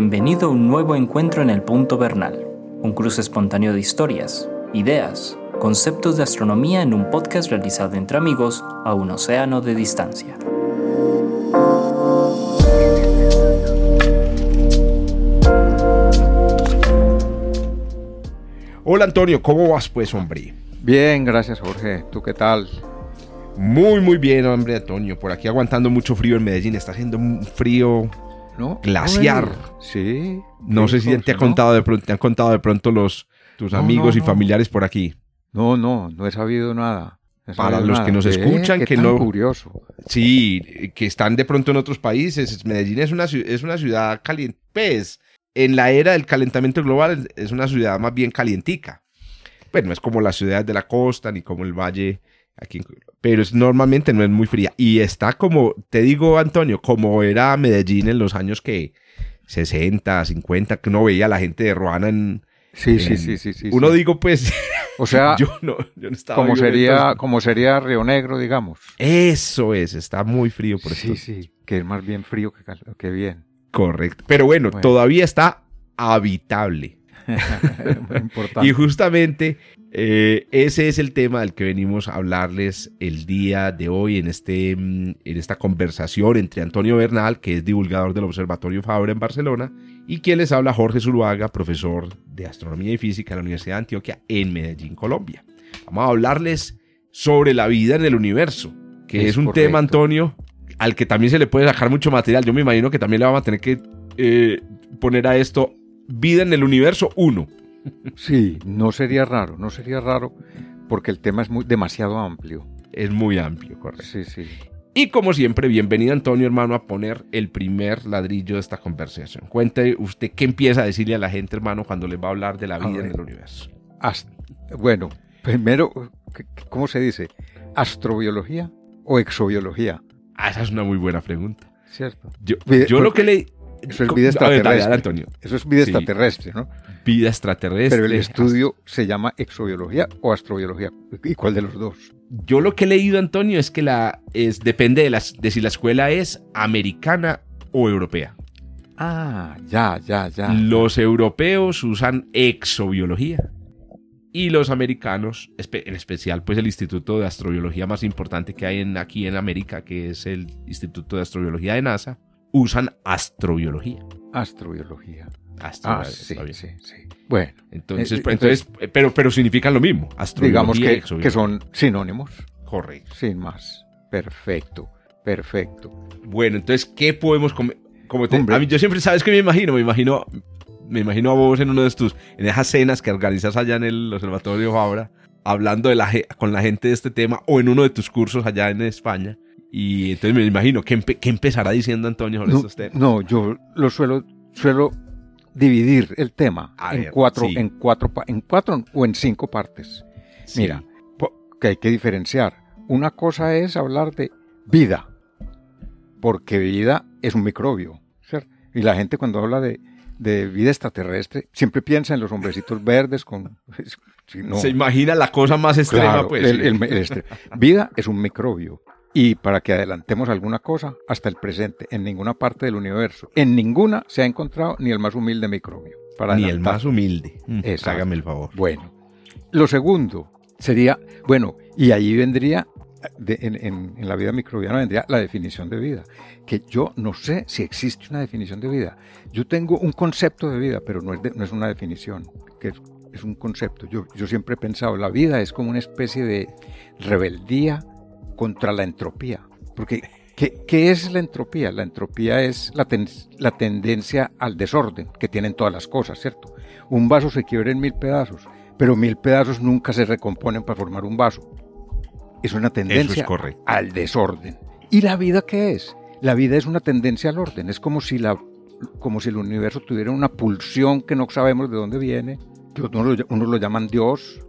Bienvenido a un nuevo encuentro en el Punto Bernal, un cruce espontáneo de historias, ideas, conceptos de astronomía en un podcast realizado entre amigos a un océano de distancia. Hola Antonio, ¿cómo vas pues, hombre? Bien, gracias Jorge. ¿Tú qué tal? Muy, muy bien, hombre, Antonio. Por aquí aguantando mucho frío en Medellín. Está haciendo un frío ¿No? glaciar. Sí. No sé si te, ha contado de pronto, te han contado de pronto los tus amigos no, y familiares por aquí. No, no, no he sabido nada. No he Para sabido los nada. que nos escuchan, que no- curioso. Sí, que están de pronto en otros países. Medellín es una, es una ciudad caliente. Pues, en la era del calentamiento global es una ciudad más bien calientica. Pues no es como las ciudades de la costa ni como el valle aquí. Pero es, normalmente no es muy fría. Y está como, te digo Antonio, como era Medellín en los años que 60, 50, que uno veía a la gente de Ruana en... Sí, sí, en- sí, sí, sí. uno sí. digo pues, O sea, yo no, yo no estaba como sería, entonces. como sería Río Negro, digamos. Eso es, está muy frío por sí, eso. sí, que es más bien frío que, bien. Correcto. Pero bueno, Bueno. todavía está habitable. Muy importante. Y justamente eh, ese es el tema del que venimos a hablarles el día de hoy en, este, mm, en esta conversación entre Antonio Bernal, que es divulgador del Observatorio Fabra en Barcelona, y quien les habla Jorge Zuluaga, profesor de Astronomía y Física en la Universidad de Antioquia en Medellín, Colombia. Vamos a hablarles sobre la vida en el universo, que es, Es un correcto. tema, Antonio, al que también se le puede sacar mucho material. Yo me imagino que también le vamos a tener que eh, poner a esto vida en el universo 1. Sí, no sería raro, no sería raro, porque el tema es muy demasiado amplio. Es muy amplio, correcto. Sí, sí. Y como siempre, bienvenido Antonio, hermano, a poner el primer ladrillo de esta conversación. Cuente usted qué empieza a decirle a la gente, hermano, cuando les va a hablar de la vida en el universo. Bueno, primero, ¿qué- ¿cómo se dice? ¿Astrobiología o exobiología? Ah, esa es una muy buena pregunta. ¿Cierto? Yo, yo lo que leí... Eso es vida a ver, dale, extraterrestre. Antonio. Eso es vida Sí. extraterrestre, ¿no? Vida extraterrestre. Pero el estudio se llama exobiología o astrobiología. ¿Y cuál de los dos? Yo lo que he leído, Antonio, es que la es depende de, las, de si la escuela es americana o europea. Ah, ya, ya, ya. Los europeos usan exobiología y los americanos, en especial pues el instituto de astrobiología más importante que hay en, aquí en América, que es el Instituto de Astrobiología de NASA, usan astrobiología. Astrobiología. Astro- Ah, sí, sí, sí. Bueno, Entonces, Eh, pues, entonces, eh, pero, pero significan lo mismo. Astrobiología digamos que, que son sinónimos, Correcto. sin más. Perfecto, perfecto. Bueno, entonces, ¿qué podemos comer? Como te- Hombre. a mí, yo siempre, ¿sabes qué me imagino? Me imagino, me imagino a vos en uno de estos, en esas cenas que organizas allá en el Observatorio Fabra, hablando de la, con la gente de este tema, o en uno de tus cursos allá en España. Y entonces me imagino, ¿qué, empe- qué empezará diciendo Antonio sobre No, estos temas? no, yo lo suelo, suelo dividir el tema A en ver, cuatro, sí. en cuatro, en cuatro o en cinco partes. Sí. Mira, que hay que diferenciar. Una cosa es hablar de vida, porque vida es un microbio, ¿cierto? Y la gente cuando habla de, de vida extraterrestre siempre piensa en los hombrecitos verdes con... no. Se imagina la cosa más extrema, Claro, pues. el- sí. el- el vida es un microbio. Y para que adelantemos alguna cosa, hasta el presente, en ninguna parte del universo, en ninguna se ha encontrado ni el más humilde microbio. Para Ni el más humilde. Mm, Exacto. Hágame el favor. Bueno, lo segundo sería, bueno, y ahí vendría, de- en, en- en la vida microbiana vendría la definición de vida, que yo no sé si existe una definición de vida. Yo tengo un concepto de vida, pero no es, de- no es una definición, que es, es un concepto. Yo, yo siempre he pensado, la vida es como una especie de rebeldía contra la entropía, porque ¿qué, qué es la entropía? La entropía es la, ten- la tendencia al desorden que tienen todas las cosas, ¿cierto? Un vaso se quiebra en mil pedazos, pero mil pedazos nunca se recomponen para formar un vaso. Es una tendencia al desorden. ¿Y la vida qué es? La vida es una tendencia al orden. Es como si, la, como si el universo tuviera una pulsión que no sabemos de dónde viene, que unos lo, unos lo llaman Dios,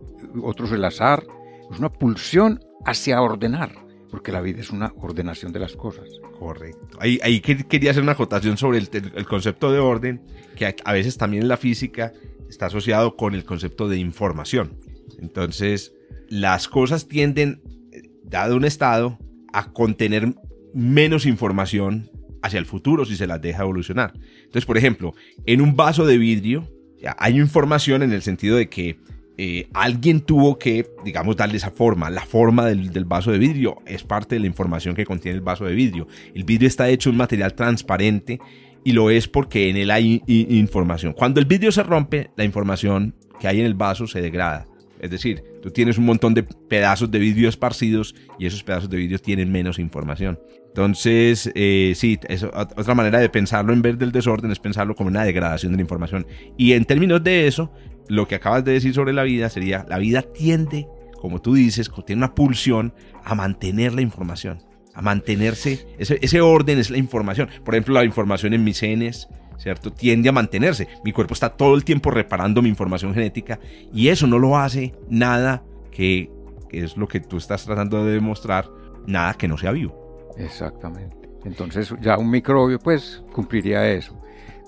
otros el azar. Es una pulsión hacia ordenar, porque la vida es una ordenación de las cosas. Correcto. Ahí, ahí que- quería hacer una acotación sobre el, el concepto de orden, que a, veces también en la física está asociado con el concepto de información. Entonces, las cosas tienden, dado un estado, a contener menos información hacia el futuro si se las deja evolucionar. Entonces, por ejemplo, en un vaso de vidrio hay información en el sentido de que eh, alguien tuvo que, digamos, darle esa forma. La forma del, vaso de vidrio es parte de la información que contiene el vaso de vidrio. El vidrio está hecho de un material transparente y lo es porque en él hay información. Cuando el vidrio se rompe, la información que hay en el vaso se degrada. Es decir, tú tienes un montón de pedazos de vidrio esparcidos y esos pedazos de vidrio tienen menos información. Entonces, eh, sí, es otra manera de pensarlo en vez del desorden es pensarlo como una degradación de la información. Y en términos de eso, lo que acabas de decir sobre la vida sería, la vida tiende, como tú dices, tiene una pulsión a mantener la información, a mantenerse, ese, ese orden es la información. Por ejemplo, la información en mis genes, ¿cierto? Tiende a mantenerse. Mi cuerpo está todo el tiempo reparando mi información genética y eso no lo hace nada que, es lo que tú estás tratando de demostrar, nada que no sea vivo. Exactamente. Entonces ya un microbio pues cumpliría eso.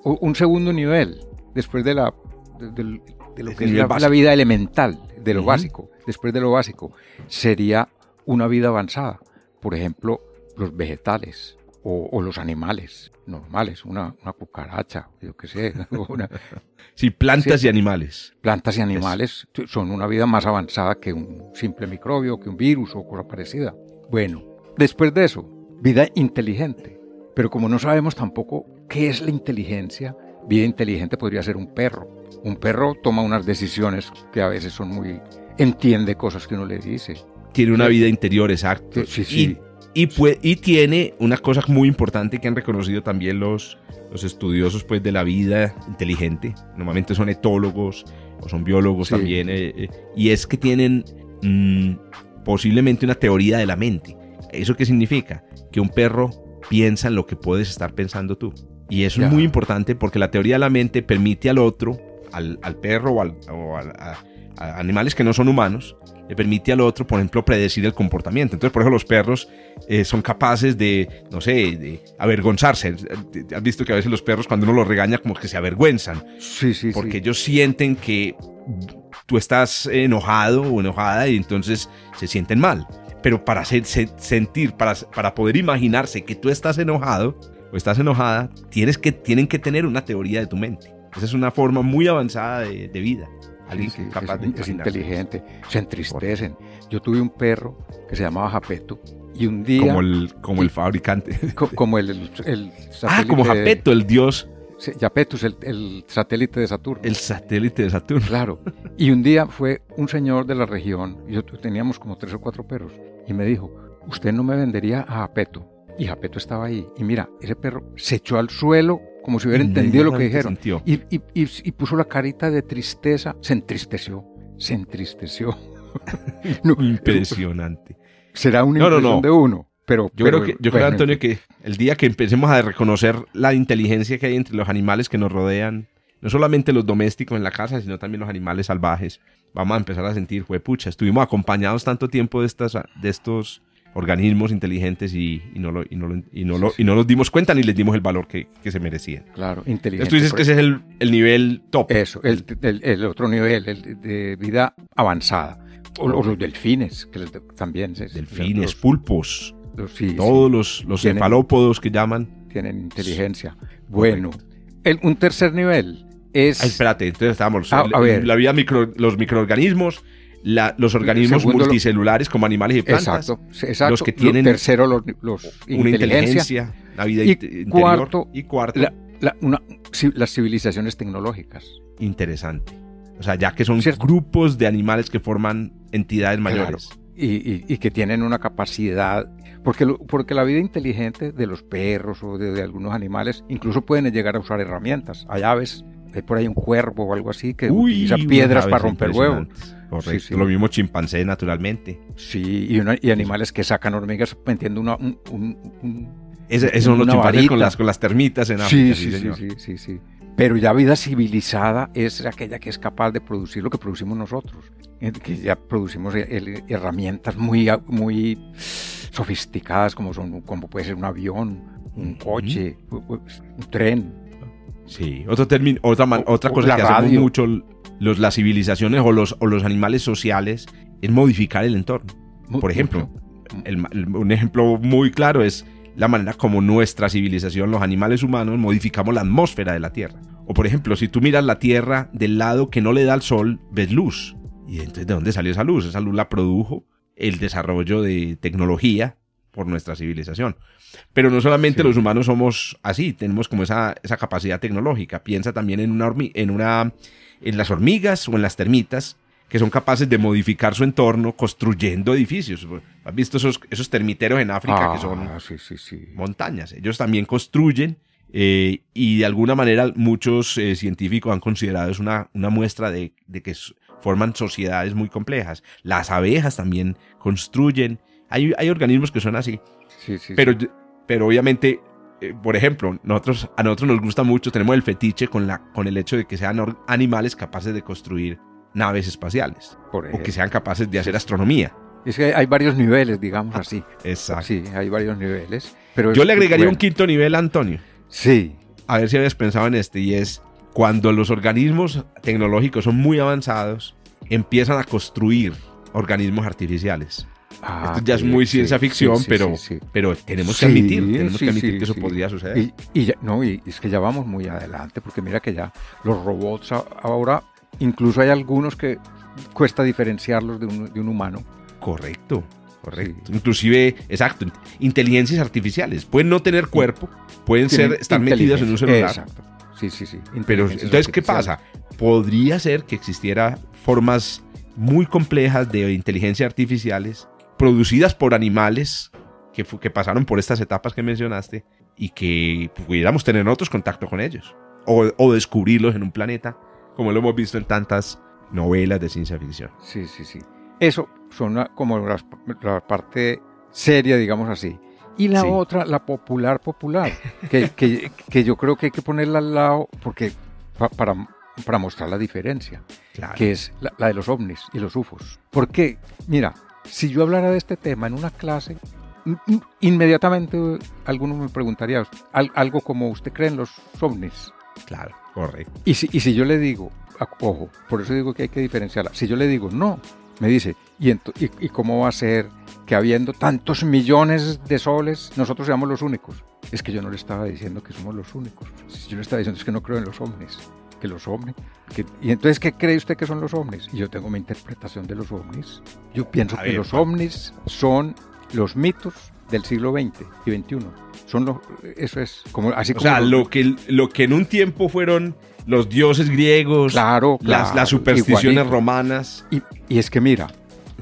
un segundo nivel, después de, la, de, lo que es la, vida elemental, de lo básico, después de lo básico, sería una vida avanzada. Por ejemplo, los vegetales o, los animales normales, una, una, cucaracha, yo qué sé. Una, sí, plantas y animales. Plantas y animales son una vida más avanzada que un simple microbio, que un virus o cosa parecida. Bueno, Después de eso, vida inteligente. Pero como no sabemos tampoco qué es la inteligencia, vida inteligente podría ser un perro. Un perro toma unas decisiones que a veces son muy... entiende cosas que uno le dice. Tiene una vida interior, exacto. Sí, sí. Y, y, tiene una cosa muy importante que han reconocido también los, los estudiosos pues, de la vida inteligente. Normalmente son etólogos o son biólogos también. Eh, eh, y es que tienen mm, posiblemente una teoría de la mente. ¿Eso qué significa? Que un perro piensa en lo que puedes estar pensando tú. Y eso es muy importante porque la teoría de la mente permite al otro, al, perro o, al, a, animales que no son humanos, le permite al otro, por ejemplo, predecir el comportamiento. Entonces, por ejemplo, los perros eh, son capaces de, no sé, de avergonzarse. Has visto que a veces los perros cuando uno los regaña como que se avergüenzan. Sí, sí, Porque ellos sienten que tú estás enojado o enojada y entonces se sienten mal pero para sentir, para, para poder imaginarse que tú estás enojado o estás enojada, tienes que, tienen que tener una teoría de tu mente. Esa es una forma muy avanzada de, vida. Alguien que es capaz de es inteligente, se entristecen. Yo tuve un perro que se llamaba Japeto y un día... Como el, como el fabricante. como el, el, Ah, como Japeto, el dios. Japetus, el, el, satélite de Saturno. El satélite de Saturno. Claro. Y un día fue un señor de la región, y yo teníamos como tres o cuatro perros, y me dijo, usted no me vendería a Japeto. Y Japeto estaba ahí. Y mira, ese perro se echó al suelo como si hubiera entendido lo que dijeron. Y, y, y, puso la carita de tristeza. Se entristeció. Se entristeció. Impresionante. Será una impresión de uno. Pero, yo creo, que, yo creo Antonio, que el día que empecemos a reconocer la inteligencia que hay entre los animales que nos rodean, no solamente los domésticos en la casa, sino también los animales salvajes, vamos a empezar a sentir, pucha, estuvimos acompañados tanto tiempo de, estas, de estos organismos inteligentes y, no lo, y, no y, no y no nos dimos cuenta ni les dimos el valor que, que se merecían. Claro, inteligente. tú dices que ese es el, el nivel top. Eso, el, el, otro nivel, el de vida avanzada. O, los delfines, que también. Delfines, pulpos. todos los, los cefalópodos que llaman. Tienen inteligencia. Bueno, un tercer nivel es... espérate, entonces estamos. Ah, la vida micro, los microorganismos, los organismos multicelulares como animales y plantas. Exacto, Los que tienen. tercero, los, los una inteligencia. La vida y interior. Cuarto, y cuarto. las civilizaciones tecnológicas. Interesante. O sea, ya que son grupos de animales que forman entidades mayores. Y, que tienen una capacidad, porque, porque la vida inteligente de los perros o de, algunos animales incluso pueden llegar a usar herramientas. Hay aves hay por ahí un cuervo o algo así que utiliza piedras para romper huevos. Correcto. Lo mismo chimpancé, naturalmente. Sí, y, animales que sacan hormigas metiendo una, un, un, eso, los chimpancés con las, con las termitas en África. Sí, sí, sí, sí, sí, Pero ya vida civilizada es aquella que es capaz de producir lo que producimos nosotros. Eh, que ya producimos herramientas muy, muy sofisticadas como, son, como puede ser un avión, un coche, un tren, Sí, otro término, otra, otra cosa que hacemos mucho los, las civilizaciones o los, o los animales sociales es modificar el entorno. Por ejemplo, un ejemplo muy claro es la manera como nuestra civilización, los animales humanos, modificamos la atmósfera de la Tierra. O por ejemplo, si tú miras la Tierra del lado que no le da el sol, ves luz. Y entonces, ¿de dónde salió esa luz? Esa luz la produjo el desarrollo de tecnología por nuestra civilización. Pero no solamente los humanos somos así, tenemos como esa, esa capacidad tecnológica. Piensa también en una, en una en las hormigas o en las termitas que son capaces de modificar su entorno construyendo edificios. ¿Has visto esos, esos termiteros en África que son Ah, sí, sí, sí. montañas? Ellos también construyen eh, y de alguna manera muchos eh, científicos han considerado es una, una muestra de, de que forman sociedades muy complejas. Las abejas también construyen. Hay, hay organismos que son así. Sí, sí, Pero, sí. pero obviamente, eh, por ejemplo, nosotros, a nosotros nos gusta mucho, tenemos el fetiche con, la, con el hecho de que sean animales capaces de construir naves espaciales Por o que sean capaces de hacer astronomía. Es que hay varios niveles, digamos así. Exacto. Sí, hay varios niveles. Pero Yo le agregaría un quinto nivel, Antonio. Sí, A ver si habías pensado en este, y es cuando los organismos tecnológicos son muy avanzados, empiezan a construir organismos artificiales. Ah, Esto ya es muy sí, ciencia ficción, sí, pero, sí, pero tenemos que admitir, tenemos que admitir que eso podría suceder. Y, y ya- no, y es que ya vamos muy adelante, porque mira que ya los robots ahora, incluso hay algunos que cuesta diferenciarlos de un, de un humano. Correcto, correcto. Sí. Inclusive, exacto, int- inteligencias artificiales. Pueden no tener cuerpo, pueden ser, estar metidos en un celular. Exacto. Sí, sí, sí. Pero entonces, ¿qué pasa? Podría ser que existiera formas muy complejas de inteligencia artificiales producidas por animales que, que pasaron por estas etapas que mencionaste y que pudiéramos tener nosotros contacto con ellos o, o descubrirlos en un planeta, como lo hemos visto en tantas novelas de ciencia ficción. Sí, sí, sí. Eso son como las- la, parte seria, digamos así. Y la Sí. otra, la popular, popular, que, que- que yo creo que hay que ponerla al lado porque pa- para, para mostrar la diferencia, Claro. que es la, la de los ovnis y los UFOs. Porque, mira, si yo hablara de este tema en una clase, in- in- inmediatamente alguno me preguntaría al- algo como, ¿usted cree en los ovnis? Claro, correcto. Y si, y si yo le digo, ojo, por eso digo que hay que diferenciarla, si yo le digo no, me dice, ¿y, ento- y, y cómo va a ser que habiendo tantos millones de soles, nosotros seamos los únicos? Es que yo no le estaba diciendo que somos los únicos. Yo le estaba diciendo es que no creo en los ovnis. Que los ovnis. que- y entonces, ¿qué cree usted que son los ovnis? Y yo tengo mi interpretación de los ovnis. Yo pienso A que ver, los ovnis son los mitos del siglo XX y XXI. Son los, eso es como así O como sea, los- lo que, lo que en un tiempo fueron los dioses griegos, Claro, las, claro, las supersticiones igualito. romanas. Y, y es que mira,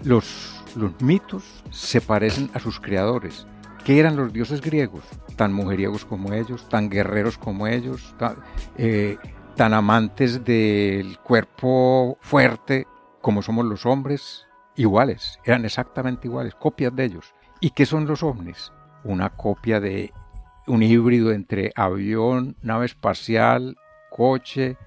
los, los mitos se parecen a sus creadores. ¿Qué eran los dioses griegos? Tan mujeriegos como ellos, tan guerreros como ellos, tan, eh, tan amantes del cuerpo fuerte como somos los hombres, iguales, eran exactamente iguales, copias de ellos. ¿Y qué son los ovnis? Una copia de un híbrido entre avión, nave espacial, coche,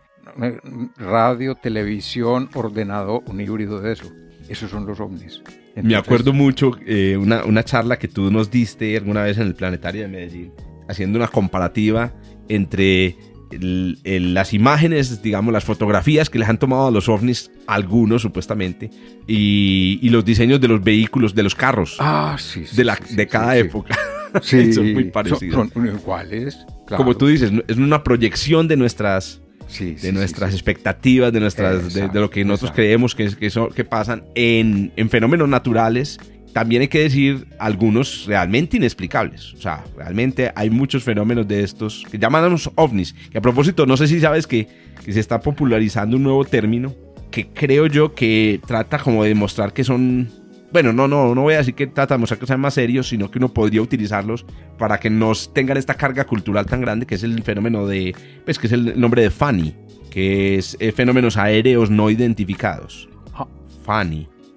eh, radio, televisión, ordenador, un híbrido de eso. Esos son los ovnis. Me Entonces, acuerdo mucho eh, una, una charla que tú nos diste alguna vez en el Planetario de Medellín, haciendo una comparativa entre el- el- las imágenes, digamos, las fotografías que les han tomado a los ovnis, algunos supuestamente, y, y los diseños de los vehículos, de los carros, Ah, sí, sí, de, la, sí, de cada sí, época. Sí, Son muy parecidos. Son, son iguales. claro. Como tú dices, es una proyección de nuestras, Sí, de sí, nuestras sí. expectativas, de nuestras de, lo que nosotros exacto. creemos que, que, son- que pasan en, en fenómenos naturales. También hay que decir algunos realmente inexplicables. O sea, realmente hay muchos fenómenos de estos que llamamos ovnis. Que a propósito, no sé si sabes que, que se está popularizando un nuevo término que creo yo que trata como de demostrar que son... Bueno, no, no, no voy a decir que trata de que sean más serios, sino que uno podría utilizarlos para que nos tengan esta carga cultural tan grande que es el fenómeno de, pues que es el nombre de FANI, que es eh, fenómenos aéreos no identificados. Ah.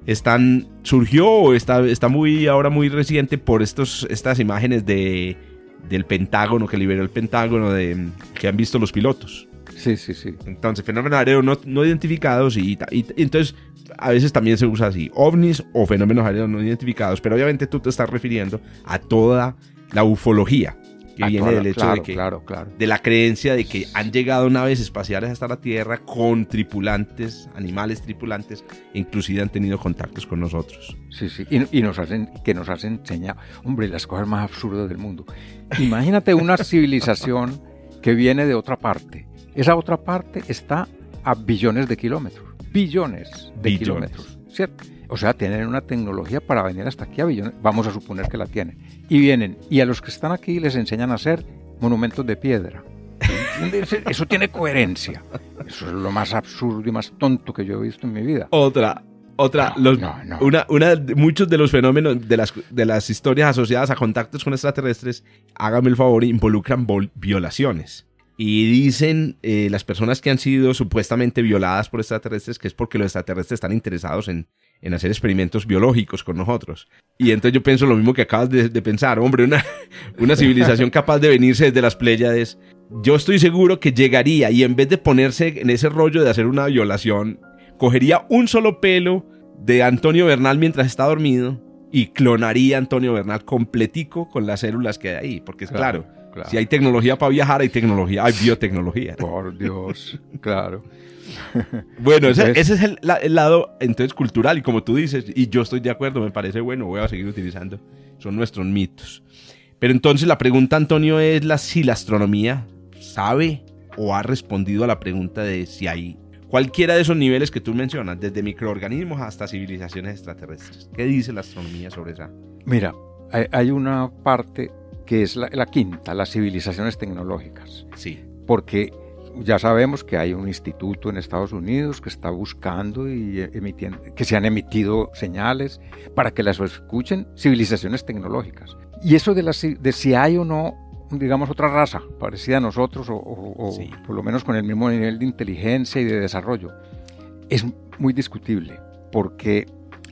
Están, surgió o está, está muy, ahora muy reciente por estos, estas imágenes de, del Pentágono, que liberó el Pentágono, de, que han visto los pilotos. Sí, sí, sí. Entonces, fenómenos aéreos no, no identificados y, y- y entonces a veces también se usa así, ovnis o fenómenos aéreos no identificados, pero obviamente tú te estás refiriendo a toda la ufología, que Ah, viene claro, del hecho claro, de que Claro, claro. de la creencia de que han llegado naves espaciales hasta la Tierra con tripulantes, animales tripulantes, e inclusive han tenido contactos con nosotros. Sí, sí. Y, y nos hacen, que nos hacen enseñado, hombre, las cosas más absurdas del mundo. Imagínate una civilización que viene de otra parte. Esa otra parte está a billones de kilómetros. Billones de Billones. kilómetros. ¿Cierto? O sea, tienen una tecnología para venir hasta aquí a billones. Vamos a suponer que la tienen. Y vienen. Y a los que están aquí les enseñan a hacer monumentos de piedra. ¿Entiendes? Eso tiene coherencia. Eso es lo más absurdo y más tonto que yo he visto en mi vida. Otra, otra, No, los- no, no. Una, una, muchos de los fenómenos de las, de las historias asociadas a contactos con extraterrestres, hágame el favor, involucran vol- violaciones. Y dicen eh, las personas que han sido supuestamente violadas por extraterrestres que es porque los extraterrestres están interesados en, en hacer experimentos biológicos con nosotros. Y entonces yo pienso lo mismo que acabas de, de pensar, hombre, una, una civilización capaz de venirse desde las Pléyades. Yo estoy seguro que llegaría y en vez de ponerse en ese rollo de hacer una violación, cogería un solo pelo de Antonio Bernal mientras está dormido y clonaría a Antonio Bernal completico con las células que hay ahí. Porque es claro, claro. si hay tecnología para viajar, hay tecnología, hay biotecnología. Por Dios, claro. Bueno, ese, es el, la- el lado entonces cultural y como tú dices, y yo estoy de acuerdo, me parece bueno, voy a seguir utilizando, son nuestros mitos. Pero entonces la pregunta, Antonio, es la, si la astronomía sabe o ha respondido a la pregunta de si hay cualquiera de esos niveles que tú mencionas, desde microorganismos hasta civilizaciones extraterrestres. ¿Qué dice la astronomía sobre esa? Mira, hay, hay una parte que es la, la quinta, las civilizaciones tecnológicas. Sí. Porque ya sabemos que hay un instituto en Estados Unidos que está buscando y eh, emitiendo, que se han emitido señales para que las escuchen civilizaciones tecnológicas. Y eso de, las, de si hay o no, digamos, otra raza parecida a nosotros o, o- o Sí. por lo menos con el mismo nivel de inteligencia y de desarrollo, es muy discutible porque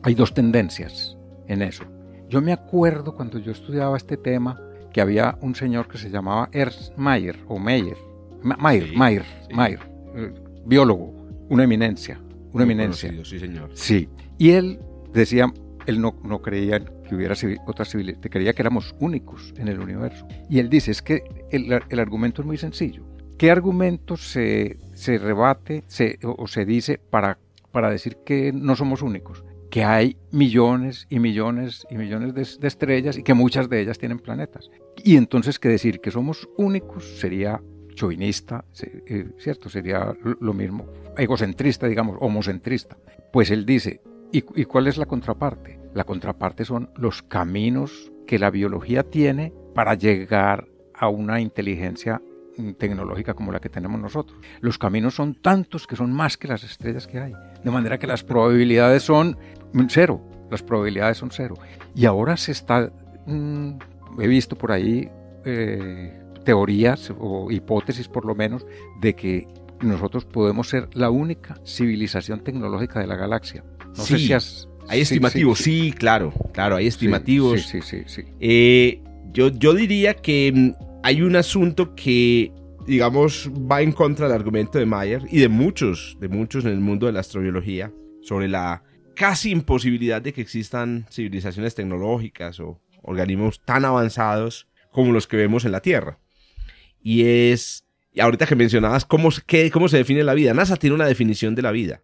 hay dos tendencias en eso. Yo me acuerdo cuando yo estudiaba este tema que había un señor que se llamaba Ernst Mayer o Meyer, Mayer, Sí, Mayer, sí. Mayer, eh, biólogo, una eminencia, una Muy eminencia. conocido, sí, señor. Sí, y él decía, él no, no creía que hubiera civi- otra civilización, creía que éramos únicos en el universo. Y él dice, es que el, el argumento es muy sencillo. ¿Qué argumento se, se rebate se, o, o se dice para, para decir que no somos únicos? Que hay millones y millones y millones de, de estrellas y que muchas de ellas tienen planetas. Y entonces que decir que somos únicos sería chauvinista, eh, ¿cierto? Sería lo- mismo, egocentrista, digamos, homocentrista. Pues él dice, ¿y, y cuál es la contraparte? La contraparte son los caminos que la biología tiene para llegar a una inteligencia mm, tecnológica como la que tenemos nosotros. Los caminos son tantos que son más que las estrellas que hay. De manera que las probabilidades son cero. Las probabilidades son cero. Y ahora se está, mm, he visto por ahí eh, teorías o hipótesis por lo menos de que nosotros podemos ser la única civilización tecnológica de la galaxia. No sé si has... Hay sí, estimativos, sí, sí, claro, claro, hay estimativos. Sí, sí, sí, sí. Eh, yo, yo diría que mm, hay un asunto que, digamos, va en contra del argumento de Mayer y de muchos, de muchos en el mundo de la astrobiología, sobre la casi imposibilidad de que existan civilizaciones tecnológicas o organismos tan avanzados como los que vemos en la Tierra. Y es, ahorita que mencionabas cómo, se- qué- cómo se define la vida, NASA tiene una definición de la vida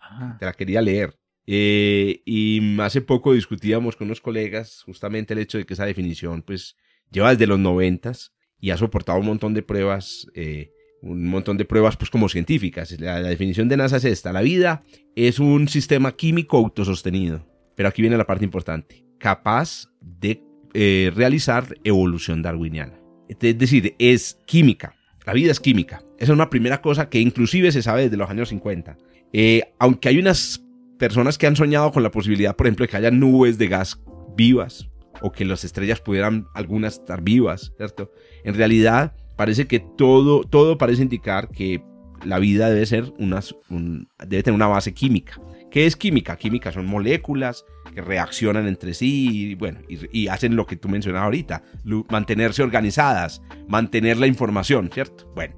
Ah, te la quería leer. Eh, y hace poco discutíamos con unos colegas justamente el hecho de que esa definición pues lleva desde los noventas y ha soportado un montón de pruebas, eh, un montón de pruebas pues como científicas. La, la definición de NASA es esta, la vida es un sistema químico autosostenido, pero aquí viene la parte importante, capaz de eh, realizar evolución darwiniana. Es decir, es química, la vida es química. Esa es una primera cosa que inclusive se sabe desde los años 50. Eh, aunque hay unas personas que han soñado con la posibilidad, por ejemplo, de que haya nubes de gas vivas o que las estrellas pudieran algunas estar vivas, ¿cierto? En realidad parece que todo, todo parece indicar que la vida debe ser unas, un- debe tener una base química. ¿Qué es química? Química son moléculas que reaccionan entre sí y, bueno, y, hacen lo que tú mencionas ahorita, mantenerse organizadas, mantener la información, ¿cierto? Bueno,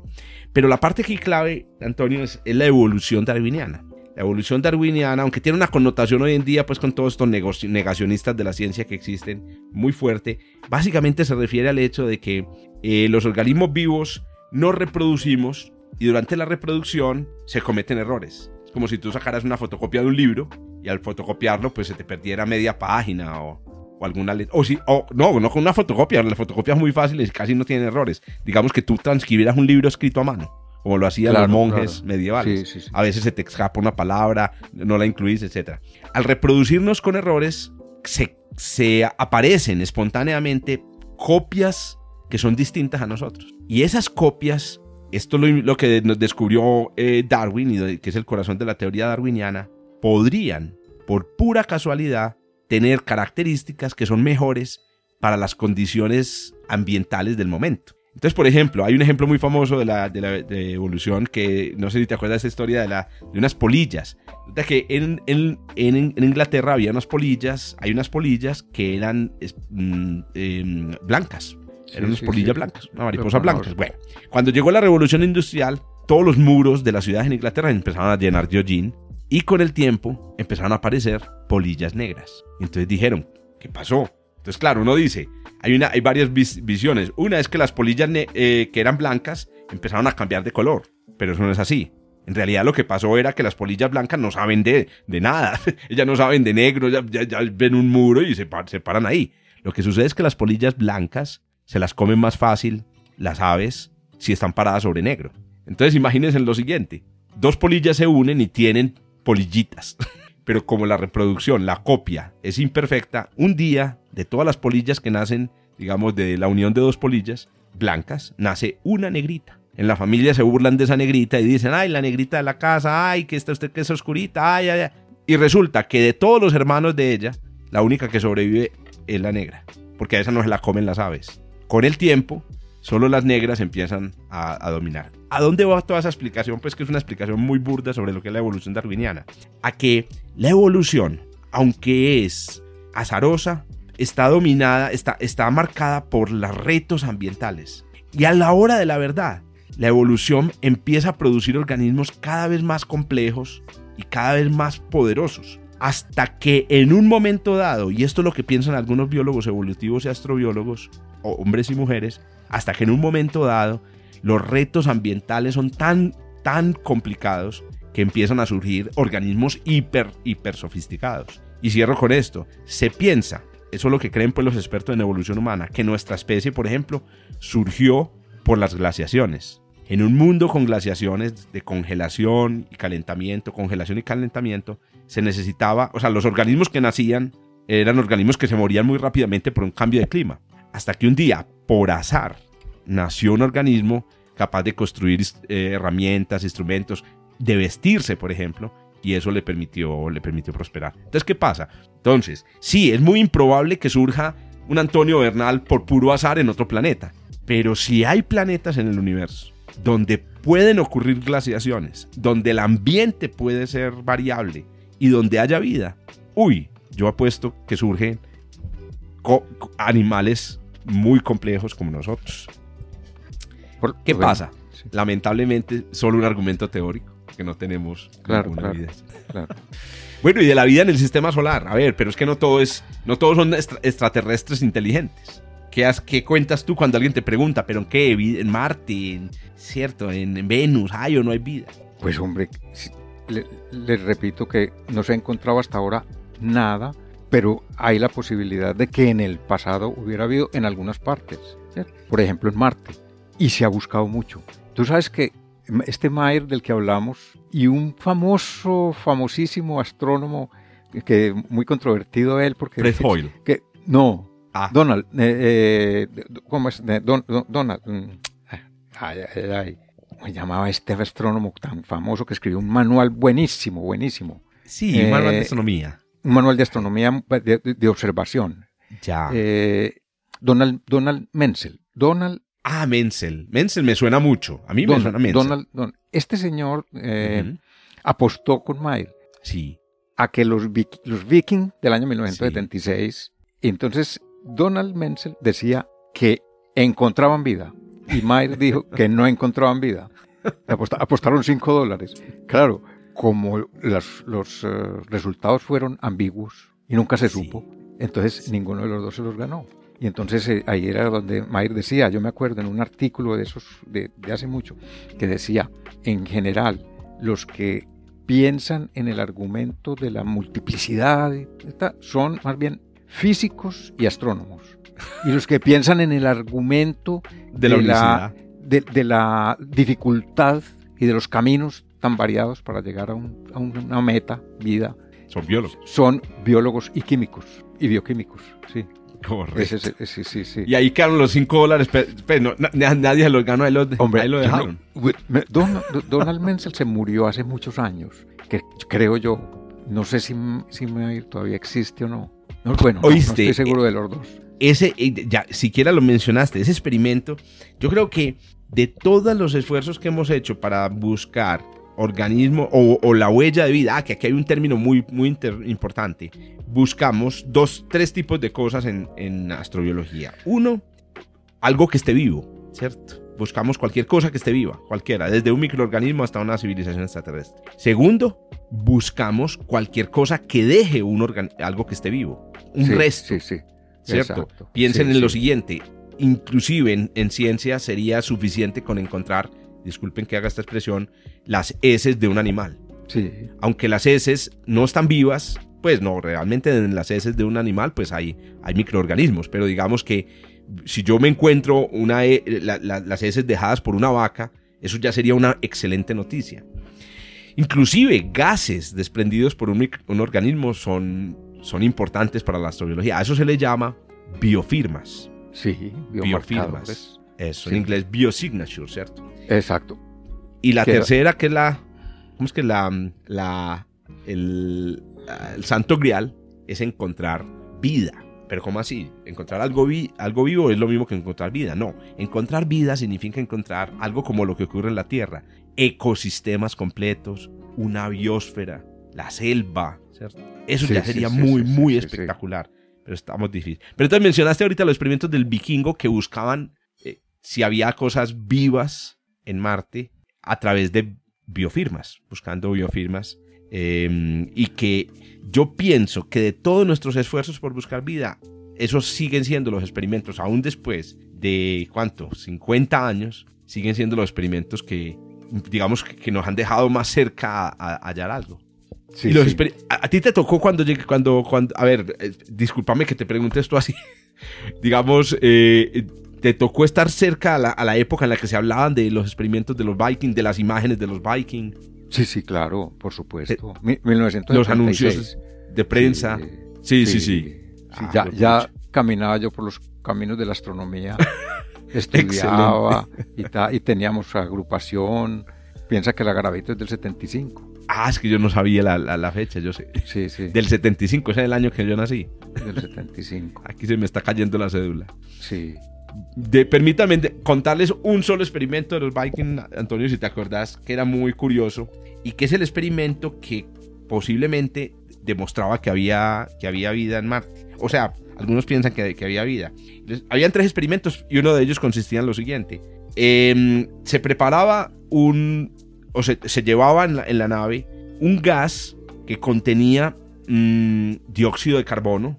pero la parte aquí clave, Antonio, es, es la evolución darwiniana. La evolución darwiniana, aunque tiene una connotación hoy en día, pues con todos estos negacionistas de la ciencia que existen, muy fuerte, básicamente se refiere al hecho de que eh, los organismos vivos no reproducimos y durante la reproducción se cometen errores. Es como si tú sacaras una fotocopia de un libro y al fotocopiarlo pues se te perdiera media página o, o alguna letra. O, si, o no, no con una fotocopia, la fotocopia es muy fácil y casi no tiene errores. Digamos que tú transcribieras un libro escrito a mano como lo hacían los monjes medievales. A veces se te escapa una palabra, no la incluís, etc. Al reproducirnos con errores, se, se aparecen espontáneamente copias que son distintas a nosotros. Y esas copias, esto es lo, que nos descubrió eh, Darwin, y que es el corazón de la teoría darwiniana, podrían, por pura casualidad, tener características que son mejores para las condiciones ambientales del momento. Entonces, por ejemplo, hay un ejemplo muy famoso de la, de la evolución que no sé si te acuerdas de esa historia de, la, de unas polillas. Resulta que en, en, en, Inglaterra había unas polillas, hay unas polillas que eran em, blancas. Eran unas polillas blancas, una mariposas blancas. Bueno, cuando llegó la revolución industrial, todos los muros de las ciudades en Inglaterra empezaron a llenar de hollín y con el tiempo empezaron a aparecer polillas negras. Entonces dijeron, ¿qué pasó? Entonces, claro, uno dice, hay, una, hay varias visiones. Una es que las polillas eh, que eran blancas empezaron a cambiar de color, pero eso no es así. En realidad lo que pasó era que las polillas blancas no saben de, de nada. Ellas no saben de negro, ya, ven un muro y se, se paran ahí. Lo que sucede es que las polillas blancas se las comen más fácil las aves si están paradas sobre negro. Entonces imagínense lo siguiente. Dos polillas se unen y tienen polillitas. Pero como la reproducción, la copia, es imperfecta, un día de todas las polillas que nacen, digamos, de la unión de dos polillas blancas, nace una negrita. En la familia se burlan de esa negrita y dicen, ay, la negrita de la casa, ay, que está usted que es oscurita, ay, ay, ay. Y resulta que de todos los hermanos de ella, la única que sobrevive es la negra, porque a esa no se la comen las aves. Con el tiempo, solo las negras empiezan a, dominar. ¿A dónde va toda esa explicación? Pues que es una explicación muy burda sobre lo que es la evolución darwiniana. A que la evolución, aunque es azarosa, está dominada, está, está marcada por los retos ambientales. Y a la hora de la verdad, la evolución empieza a producir organismos cada vez más complejos y cada vez más poderosos. Hasta que en un momento dado, y esto es lo que piensan algunos biólogos evolutivos y astrobiólogos, hombres y mujeres, hasta que en un momento dado los retos ambientales son tan, tan complicados que empiezan a surgir organismos hiper, hiper sofisticados. Y cierro con esto. Se piensa eso es lo que creen pues, los expertos en evolución humana, que nuestra especie, por ejemplo, surgió por las glaciaciones. En un mundo con glaciaciones de congelación y calentamiento, congelación y calentamiento, se necesitaba, o sea, los organismos que nacían eran organismos que se morían muy rápidamente por un cambio de clima. Hasta que un día, por azar, nació un organismo capaz de construir eh, herramientas, instrumentos, de vestirse, por ejemplo, y eso le permitió, le permitió prosperar. Entonces, ¿qué pasa? Entonces, sí, es muy improbable que surja un Antonio Bernal por puro azar en otro planeta, pero si hay planetas en el universo donde pueden ocurrir glaciaciones, donde el ambiente puede ser variable y donde haya vida, uy, yo apuesto que surgen animales muy complejos como nosotros. ¿Qué pasa? Lamentablemente, solo un argumento teórico que no tenemos claro, vida. Bueno, y de la vida en el sistema solar. A ver, pero es que no todo es, no todos son extraterrestres inteligentes. ¿Qué, ¿Qué, cuentas tú cuando alguien te pregunta, pero en qué? ¿En Marte? ¿Cierto? ¿En, Venus? ¿Hay o no hay vida? Pues hombre, les repito que no se ha encontrado hasta ahora nada, pero hay la posibilidad de que en el pasado hubiera habido en algunas partes. Por ejemplo, en Marte. Y se ha buscado mucho. Tú sabes que este Mayer del que hablamos y un famoso, famosísimo astrónomo que muy controvertido él porque Fred Hoyle. Que no, ah. Donald, eh, eh, ¿cómo es? Donald, mm, ay, ay, ay, me llamaba este astrónomo tan famoso que escribió un manual buenísimo, buenísimo. Sí, un manual de eh, astronomía. Un manual de astronomía de, observación. Ya. Donald, Donald Menzel. Donald Ah, Menzel. Menzel me suena mucho. A mí me suena Menzel. este señor eh, apostó con Mayer. Sí. A que los, los Vikings del año 1976, entonces Donald Menzel decía que encontraban vida. Y Mayer dijo que no encontraban vida. apostaron 5 dólares. Claro, como las- los eh, resultados fueron ambiguos y nunca se Sí. supo, entonces ninguno de los dos se los ganó. Y entonces eh, ahí era donde Mayer decía, yo me acuerdo en un artículo de esos de, de hace mucho, que decía, en general, los que piensan en el argumento de la multiplicidad son más bien físicos y astrónomos. Y los que piensan en el argumento De la unicidad. de, de la dificultad y de los caminos tan variados para llegar a, un- a una meta, vida, Son biólogos. son biólogos y químicos, y bioquímicos, sí. Correcto. Ese es- ese- sí, sí. Y ahí quedaron los 5 dólares. pe- pe- no, na- nadie los ganó, ahí, los, Hombre, ahí lo dejaron. no- Wi- me- Don- Donald Menzel se murió hace muchos años, que creo yo, no sé si, si Mayer todavía existe o no. No, bueno, no- no, Oíste, estoy seguro de los dos. Ese, eh, ya siquiera lo mencionaste, ese experimento, yo creo que de todos los esfuerzos que hemos hecho para buscar organismo o, o la huella de vida, ah, que aquí hay un término muy, muy inter- importante, buscamos dos, tres tipos de cosas en, en astrobiología. Uno, algo que esté vivo, ¿cierto? Buscamos cualquier cosa que esté viva, cualquiera, desde un microorganismo hasta una civilización extraterrestre. Segundo, buscamos cualquier cosa que deje un algo que esté vivo, un Sí, resto. Sí, sí. ¿cierto? Exacto. Piensen Sí, en lo siguiente, inclusive en, en ciencia sería suficiente con encontrar, disculpen que haga esta expresión, las heces de un animal. Sí, Aunque las heces no están vivas, pues no, realmente en las heces de un animal pues hay, hay microorganismos, pero digamos que si yo me encuentro una, he- la- la- las heces dejadas por una vaca, eso ya sería una excelente noticia. Inclusive gases desprendidos por un, organismo son, son importantes para la astrobiología. A eso se le llama biofirmas. sí, Biofirmas. Eso, Sí. en inglés biosignature, ¿cierto? Exacto. Y la tercera, que es la. ¿Cómo es que la. la el, el santo grial es encontrar vida. Pero ¿cómo así? Encontrar algo, vi- algo vivo es lo mismo que encontrar vida. No, encontrar vida significa encontrar algo como lo que ocurre en la Tierra. Ecosistemas completos, una biosfera, la selva, ¿cierto? Eso Sí, ya sería sí, muy, sí, muy espectacular. Pero estamos difícil. Pero entonces mencionaste ahorita los experimentos del vikingo que buscaban si había cosas vivas en Marte a través de biofirmas, buscando biofirmas. eh, y que yo pienso que de todos nuestros esfuerzos por buscar vida, esos siguen siendo los experimentos, aún después de, ¿cuánto? 50 años, siguen siendo los experimentos que, digamos, que, nos han dejado más cerca a, a hallar algo. Sí, Y los sí. a, a ti te tocó cuando llegué, cuando, cuando, a ver, eh, discúlpame que te pregunte esto así. Digamos, eh, te tocó estar cerca a la, a la época en la que se hablaban de los experimentos de los Vikings, de las imágenes de los Vikings, Sí, sí, claro, por supuesto. Mi- 1976. los anuncios de prensa. Sí, sí, sí. Sí, Ah, ya, ya caminaba yo por los caminos de la astronomía, estudiaba y, ta- y teníamos agrupación. Piensa que la Garavito es del 75. Ah, es que yo no sabía la, la- la fecha, yo sé. Sí, sí, Del 75, ese es el año que yo nací. del 75. Aquí se me está cayendo la cédula. Sí. De, permítame de- contarles un solo experimento de los Vikings, Antonio, si te acordás, que era muy curioso, y que es el experimento que posiblemente demostraba que había, que había vida en Marte. O sea, algunos piensan que, que había vida. Entonces, habían tres experimentos y uno de ellos consistía en lo siguiente. Em, se preparaba un, o se, llevaba en la, en la nave un gas que contenía mm, dióxido de carbono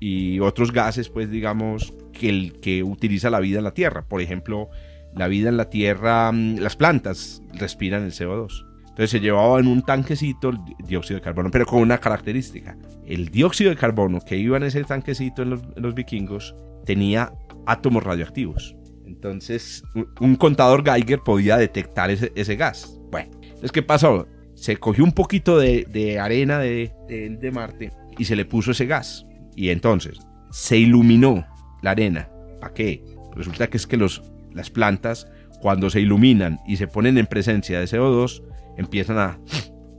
y otros gases, pues digamos, que, el, que utiliza la vida en la Tierra. Por ejemplo, la vida en la Tierra, mm, las plantas respiran el CO2. Entonces se llevaba en un tanquecito el di- dióxido de carbono, pero con una característica. El dióxido de carbono que iba en ese tanquecito en los, en los vikingos tenía átomos radioactivos. Entonces un, contador Geiger podía detectar ese, gas. Bueno, entonces ¿qué pasó? Se cogió un poquito de, arena de- de Marte y se le puso ese gas. Y entonces se iluminó la arena. ¿Para qué? Resulta que es que los, las plantas, cuando se iluminan y se ponen en presencia de CO2, empiezan a,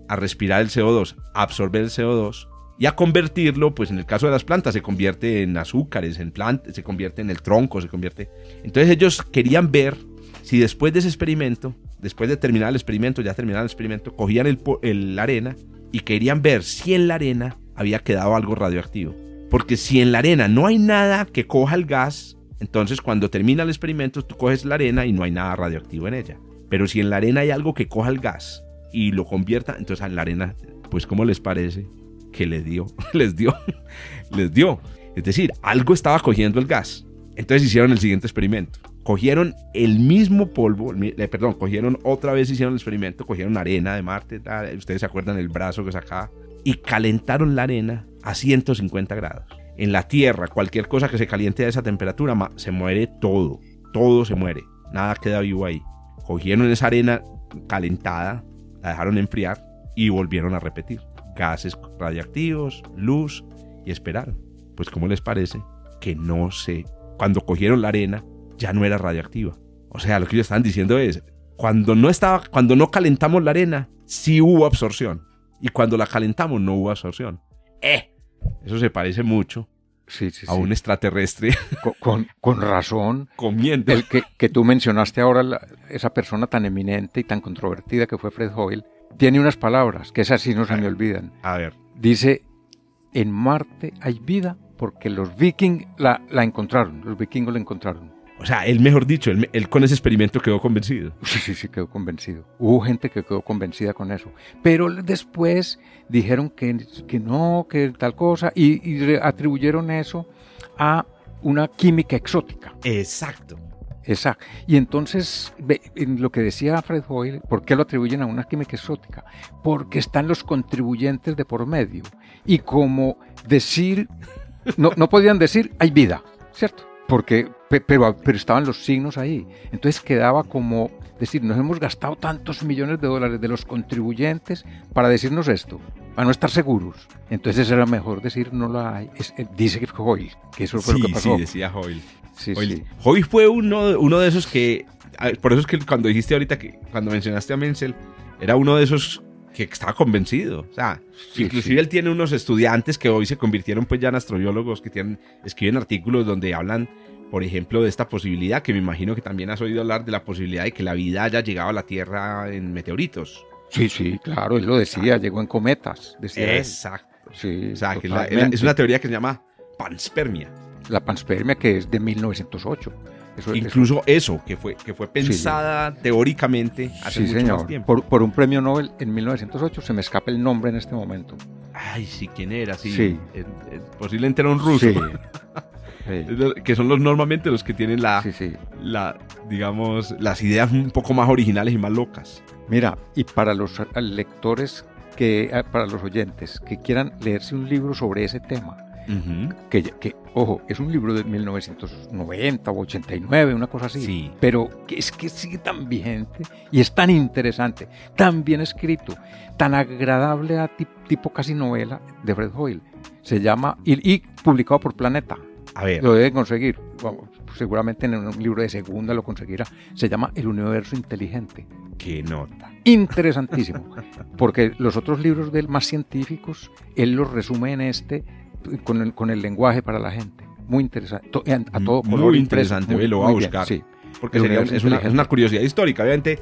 a respirar el CO2, a absorber el CO2 y a convertirlo, pues en el caso de las plantas, se convierte en azúcares, en plantas, se convierte en el tronco, se convierte. Entonces ellos querían ver si después de ese experimento, después de terminar el experimento, ya terminar el experimento, cogían el, el- la arena y querían ver si en la arena había quedado algo radioactivo. Porque si en la arena no hay nada que coja el gas, entonces cuando termina el experimento tú coges la arena y no hay nada radioactivo en ella. Pero si en la arena hay algo que coja el gas, y lo convierta. Entonces a la arena, pues ¿cómo les parece? Que le dio, les dio, les dio. Es decir, algo estaba cogiendo el gas. Entonces hicieron el siguiente experimento. Cogieron el mismo polvo, eh, perdón, cogieron otra vez, hicieron el experimento, cogieron arena de Marte, ustedes se acuerdan el brazo que sacaba, y calentaron la arena a 150 grados. En la Tierra, cualquier cosa que se caliente a esa temperatura, se muere todo, todo se muere, nada queda vivo ahí. Cogieron esa arena calentada, la dejaron enfriar y volvieron a repetir. Gases radiactivos, luz y esperaron. Pues ¿cómo les parece? Que no sé. Cuando cogieron la arena ya no era radiactiva. O sea, lo que ellos estaban diciendo es, cuando no estaba, cuando no calentamos la arena, sí hubo absorción. Y cuando la calentamos no hubo absorción. Eh, eso se parece mucho a un extraterrestre. Con, con, razón. Comiendo. El que, que tú mencionaste ahora, esa persona tan eminente y tan controvertida que fue Fred Hoyle, tiene unas palabras que esas sí no se me olvidan. A ver. Dice, en Marte hay vida porque los vikings la, la encontraron, los vikingos la encontraron. O sea, él, mejor dicho, él, con ese experimento quedó convencido. Sí, sí, sí, quedó convencido. Hubo gente que quedó convencida con eso. Pero después dijeron que, que no, que tal cosa, y, atribuyeron eso a una química exótica. Exacto. Exacto. Y entonces, en lo que decía Fred Hoyle, ¿por qué lo atribuyen a una química exótica? Porque están los contribuyentes de por medio. Y como decir, no, no podían decir, hay vida, ¿cierto? Porque pero, pero estaban los signos ahí. Entonces quedaba como decir, nos hemos gastado tantos millones de dólares de los contribuyentes para decirnos esto, para no estar seguros. Entonces era mejor decir, no la hay. Eh, dice Hoyle, que eso fue lo que pasó. Sí, decía Hoyle. Sí, Hoyle. fue uno, uno de esos que, por eso es que cuando dijiste ahorita que, cuando mencionaste a Menzel, era uno de esos que estaba convencido. O sea, inclusive él tiene unos estudiantes que hoy se convirtieron pues ya en astrobiólogos que tienen, escriben artículos donde hablan por ejemplo, de esta posibilidad, que me imagino que también has oído hablar de la posibilidad de que la vida haya llegado a la Tierra en meteoritos. Sí, sí, claro, él lo decía, llegó en cometas. Decía Exacto. Sí, o sea, que es una teoría que se llama panspermia. La panspermia que es de 1908. Incluso eso, que, fue, que fue pensada teóricamente hace mucho señor. tiempo. Por, un premio Nobel en 1908, se me escapa el nombre en este momento. Ay, sí, ¿quién era? Sí, sí. posiblemente era un ruso. Sí. Que son los normalmente los que tienen la, la, digamos, las ideas un poco más originales y más locas. Mira, y para los lectores, que, ah, para los oyentes que quieran leerse un libro sobre ese tema, que, que, ojo, es un libro de 1990 o 89, una cosa así, sí. pero que es que sigue tan vigente y es tan interesante, tan bien escrito, tan agradable a tipo casi novela de Fred Hoyle. Se llama, y publicado por Planeta. A ver. Lo debe conseguir. seguramente en un libro de segunda lo conseguirá. Se llama El universo inteligente. Qué nota. Interesantísimo. porque los otros libros de él más científicos, él los resume en este con el, con el lenguaje para la gente. Muy interesante. A, todo color. Muy interesante. Muy, lo voy a buscar. sí. Porque es, una, es, una, curiosidad histórica. Obviamente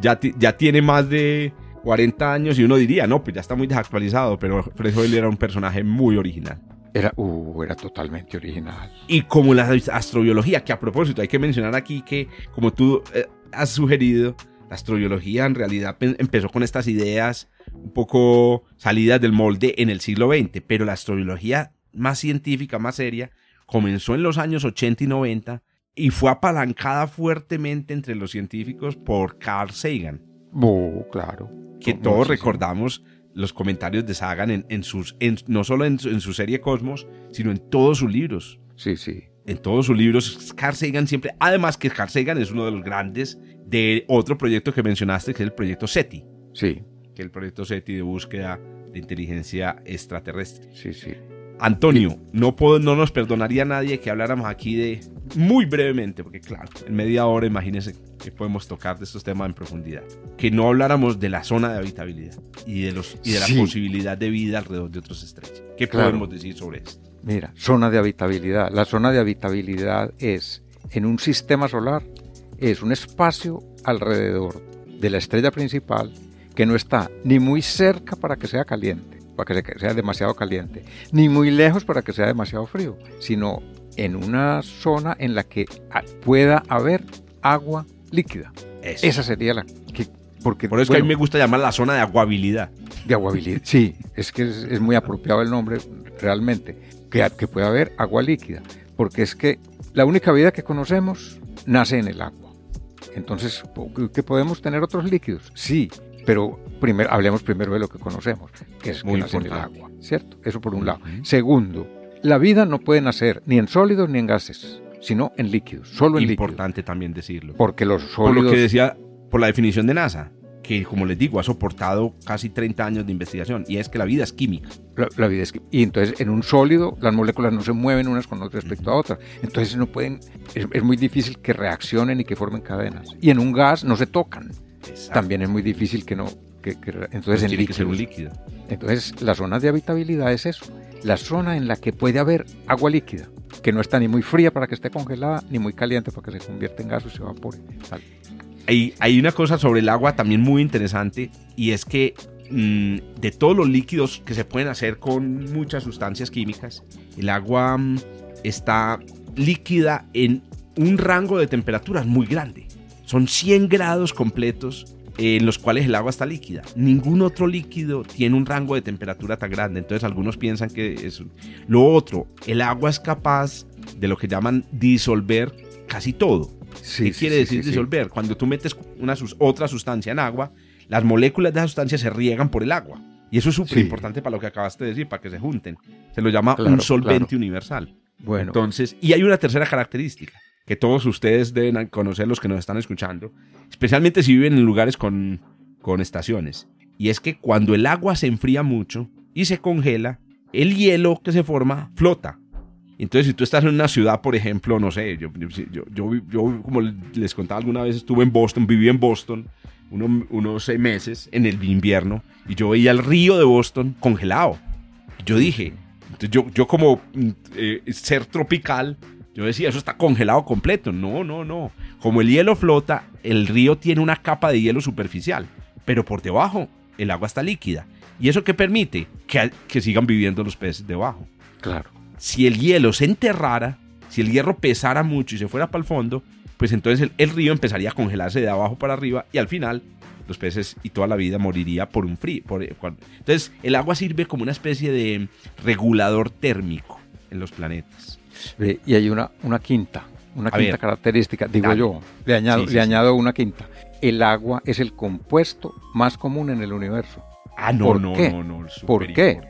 ya, ya tiene más de 40 años y uno diría, no, pues ya está muy desactualizado, pero Fred Hoyle era un personaje muy original. Era, uh, era totalmente original. Y como la astrobiología, que a propósito hay que mencionar aquí que, como tú eh, has sugerido, la astrobiología en realidad empezó con estas ideas un poco salidas del molde en el siglo XX, pero la astrobiología más científica, más seria, comenzó en los años 80 y 90 y fue apalancada fuertemente entre los científicos por Carl Sagan. Oh, claro. Que todos recordamos los comentarios de Sagan en, sus, no solo en, su serie Cosmos, sino en todos sus libros. Sí, sí. En todos sus libros, Carl Sagan siempre, además que Carl Sagan es uno de los grandes de otro proyecto que mencionaste, que es el proyecto SETI. Sí. Que es el proyecto SETI de búsqueda de inteligencia extraterrestre. Sí, sí. Antonio, no, puedo, no nos perdonaría nadie que habláramos aquí de, muy brevemente, porque claro, en media hora imagínense que podemos tocar de estos temas en profundidad, que no habláramos de la zona de habitabilidad y de, los, y de la posibilidad de vida alrededor de otros estrellas. ¿Qué podemos decir sobre esto? Mira, zona de habitabilidad. La zona de habitabilidad es, en un sistema solar, es un espacio alrededor de la estrella principal que no está ni muy cerca para que sea caliente para que sea demasiado caliente, ni muy lejos para que sea demasiado frío, sino en una zona en la que pueda haber agua líquida. Esa sería la que Porque, Por eso es que a bueno, mí me gusta llamar la zona de aguabilidad. De aguabilidad. Sí, es que es, es muy apropiado el nombre realmente. Que, que puede haber agua líquida. Porque es que la única vida que conocemos nace en el agua. Entonces, ¿que podemos tener otros líquidos? Sí, pero primero, hablemos primero de lo que conocemos, que es que Muy nace en el agua. ¿Cierto? Eso por un lado. Segundo, la vida no puede nacer ni en sólidos ni en gases, sino en líquidos, solo en líquidos. Importante también decirlo. Porque los Por sólidos... lo que decía, por la definición de NASA, que como les digo, ha soportado casi 30 años de investigación, y es que la vida es química. La, la vida es que- y entonces en un sólido las moléculas no se mueven unas con otras respecto a otras. Entonces no pueden, es, es muy difícil que reaccionen y que formen cadenas. Y en un gas no se tocan. También es muy difícil que no, que, que entonces en tiene que ser un líquido. Entonces la zona de habitabilidad es eso, la zona en la que puede haber agua líquida, que no está ni muy fría para que esté congelada, ni muy caliente para que se convierta en gas o se evapore. Hay, hay una cosa sobre el agua también muy interesante, y es que mm, de todos los líquidos que se pueden hacer con muchas sustancias químicas, el agua mm, está líquida en un rango de temperaturas muy grande. Son 100 grados completos en los cuales el agua está líquida. Ningún otro líquido tiene un rango de temperatura tan grande. Entonces algunos piensan que es lo otro. El agua es capaz de lo que llaman disolver casi todo. Sí, ¿Qué sí, quiere sí, decir disolver? Cuando tú metes una sus- otra sustancia en agua, las moléculas de esa sustancia se riegan por el agua. Y eso es súper importante para lo que acabaste de decir, para que se junten. Se lo llama Claro, un solvente claro. universal. Bueno, Entonces, y hay una tercera característica que todos ustedes deben conocer los que nos están escuchando, especialmente si viven en lugares con, con estaciones. Y es que cuando el agua se enfría mucho y se congela, el hielo que se forma flota. Entonces, si tú estás en una ciudad, por ejemplo, no sé, yo, yo, yo, yo- como les contaba alguna vez, estuve en Boston, viví en Boston uno- unos seis meses en el invierno y yo veía el río de Boston congelado. Yo dije, yo, yo como eh, ser tropical, yo decía, eso está congelado completo. No, no, no. Como el hielo flota, el río tiene una capa de hielo superficial, pero por debajo el agua está líquida. ¿Y eso qué permite? Que, que sigan viviendo los peces debajo. claro. Si el hielo se enterrara, si el hierro pesara mucho y se fuera para el fondo, pues entonces el, el río empezaría a congelarse de abajo para arriba y al final los peces y toda la vida moriría por un frío. por- cuando- entonces el agua sirve como una especie de regulador térmico en los planetas. Y hay una, una quinta, una A quinta ver. característica, digo Dale. yo, le añado, Sí, sí, le añado una quinta. El agua es el compuesto más común en el universo. Ah, no, ¿Por no, qué? no, no. ¿Por qué?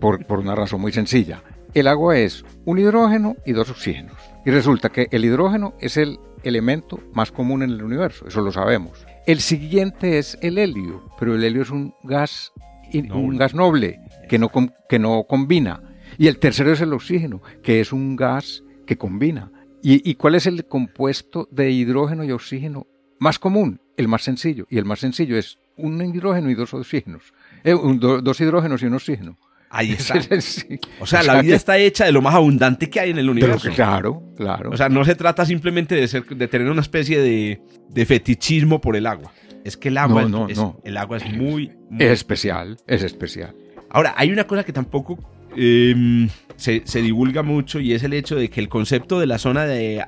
por, por una razón muy sencilla. El agua es un hidrógeno y dos oxígenos. Y resulta que el hidrógeno es el elemento más común en el universo, eso lo sabemos. El siguiente es el helio, pero el helio es un gas, un Noble. gas noble que no, que no combina. Y el tercero es el oxígeno, que es un gas que combina. ¿Y, y cuál es el compuesto de hidrógeno y oxígeno más común? El más sencillo. Y el más sencillo es un hidrógeno y dos oxígenos. Eh, un- do- dos hidrógenos y un oxígeno. Ahí está. Sí. O sea, O la sea vida que- está hecha de lo más abundante que hay en el Pero universo. que claro, claro. O sea, no se trata simplemente de, ser, de tener una especie de, de fetichismo por el agua. Es que el agua, No, es- no, es, no. El agua es muy, muy es especial, es especial. Ahora, hay una cosa que tampoco eh, se, se divulga mucho y es el hecho de que el concepto de la zona de,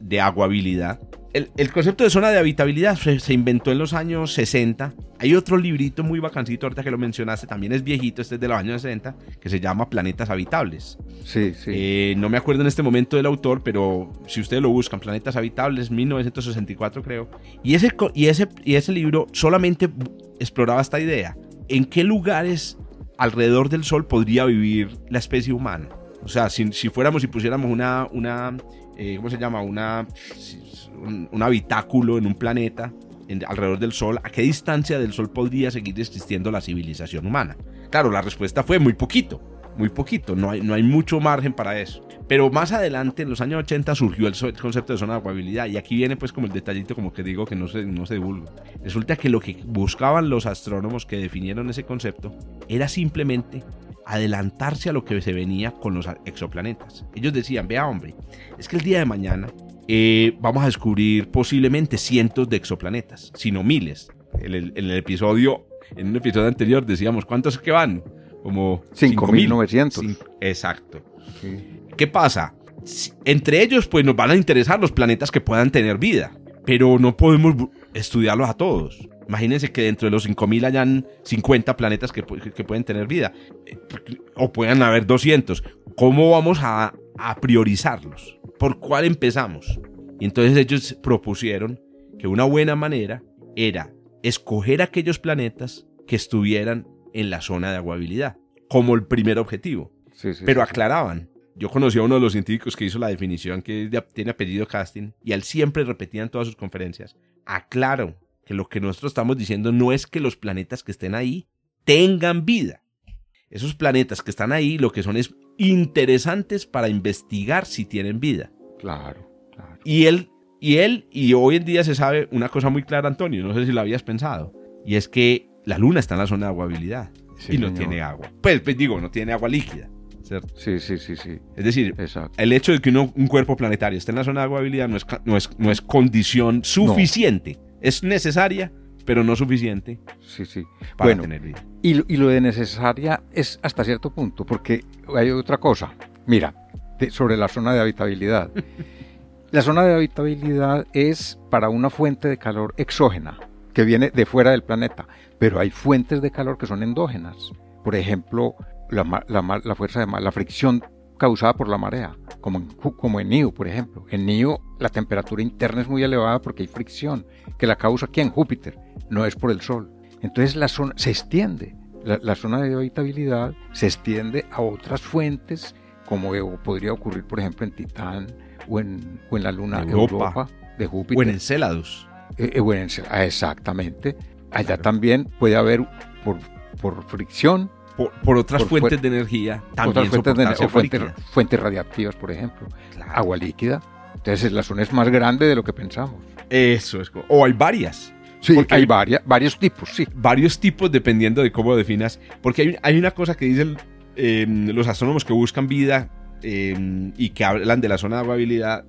de aguabilidad, el, el concepto de zona de habitabilidad se, se inventó en los años 60. Hay otro librito muy bacancito, ahorita que lo mencionaste, también es viejito, este es de los años 60, que se llama Planetas Habitables. Sí, sí. Eh, no me acuerdo en este momento del autor, pero si ustedes lo buscan, Planetas Habitables, 1964 creo. Y ese, y ese, y ese libro solamente exploraba esta idea. ¿En qué lugares alrededor del Sol podría vivir la especie humana? O sea, si, fuéramos y pusiéramos una, una eh, ¿cómo se llama? Un, habitáculo en un planeta alrededor del Sol, ¿a qué distancia del Sol podría seguir existiendo la civilización humana? Claro, la respuesta fue muy poquito, muy poquito, no hay, no hay mucho margen para eso. Pero más adelante, en los años 80, surgió el, concepto de zona de aguabilidad y aquí viene pues como el detallito como que digo que no se, no se divulga. Resulta que lo que buscaban los astrónomos que definieron ese concepto era simplemente adelantarse a lo que se venía con los exoplanetas. Ellos decían, vea hombre, es que el día de mañana eh, vamos a descubrir posiblemente cientos de exoplanetas, sino miles. En el, en el episodio, en un episodio anterior decíamos, ¿cuántos que van? Como 5.900. Cinco- Exacto. Sí. ¿Qué pasa? Entre ellos, pues nos van a interesar los planetas que puedan tener vida, pero no podemos estudiarlos a todos. Imagínense que dentro de los 5.000 hayan 50 planetas que, que, pueden tener vida. Eh, o puedan haber 200. ¿Cómo vamos a, a priorizarlos? ¿Por cuál empezamos? Y entonces ellos propusieron que una buena manera era escoger aquellos planetas que estuvieran en la zona de aguabilidad, como el primer objetivo. Pero aclaraban. Yo conocí a uno de los científicos que hizo la definición, que tiene apellido Casting, y él siempre repetía en todas sus conferencias, aclaro que lo que nosotros estamos diciendo no es que los planetas que estén ahí tengan vida. Esos planetas que están ahí lo que son es interesantes para investigar si tienen vida. Claro, claro. Y él, y él, y hoy en día se sabe una cosa muy clara, Antonio, no sé si lo habías pensado, y es que la luna está en la zona de aguabilidad y no tiene agua. Pues, pues, digo, no tiene agua líquida. ¿Cierto? Sí, sí, sí, sí. Es decir, el hecho de que un cuerpo planetario esté en la zona de aguabilidad no es, no es, no es condición suficiente. Es necesaria, pero no suficiente sí, sí. para tener vida. Y, y, lo de necesaria es hasta cierto punto, porque hay otra cosa. Mira, sobre la zona de habitabilidad. la zona de habitabilidad es para una fuente de calor exógena que viene de fuera del planeta, pero hay fuentes de calor que son endógenas. Por ejemplo, la, la, fuerza de la fricción causada por la marea, como en, como en NIO, por ejemplo. En NIO la temperatura interna es muy elevada porque hay fricción, que la causa aquí en Júpiter, no es por el Sol. Entonces la zona se extiende, la, zona de habitabilidad se extiende a otras fuentes, como podría ocurrir, por ejemplo, en Titán o en, en la luna Europa, de Júpiter. O en Enceladus. Eh, eh, ah, exactamente. Allá también puede haber, por, por fricción, por, otras fuentes de energía, también fuentes, de, fuentes, fuentes, radiactivas, por ejemplo, agua líquida. Entonces la zona es más grande de lo que pensamos. Eso es. O hay varias. Sí, hay, varias, varios tipos, sí. Varios tipos dependiendo de cómo definas. Porque hay, hay una cosa que dicen em, los astrónomos que buscan vida em, y que hablan de la zona de agua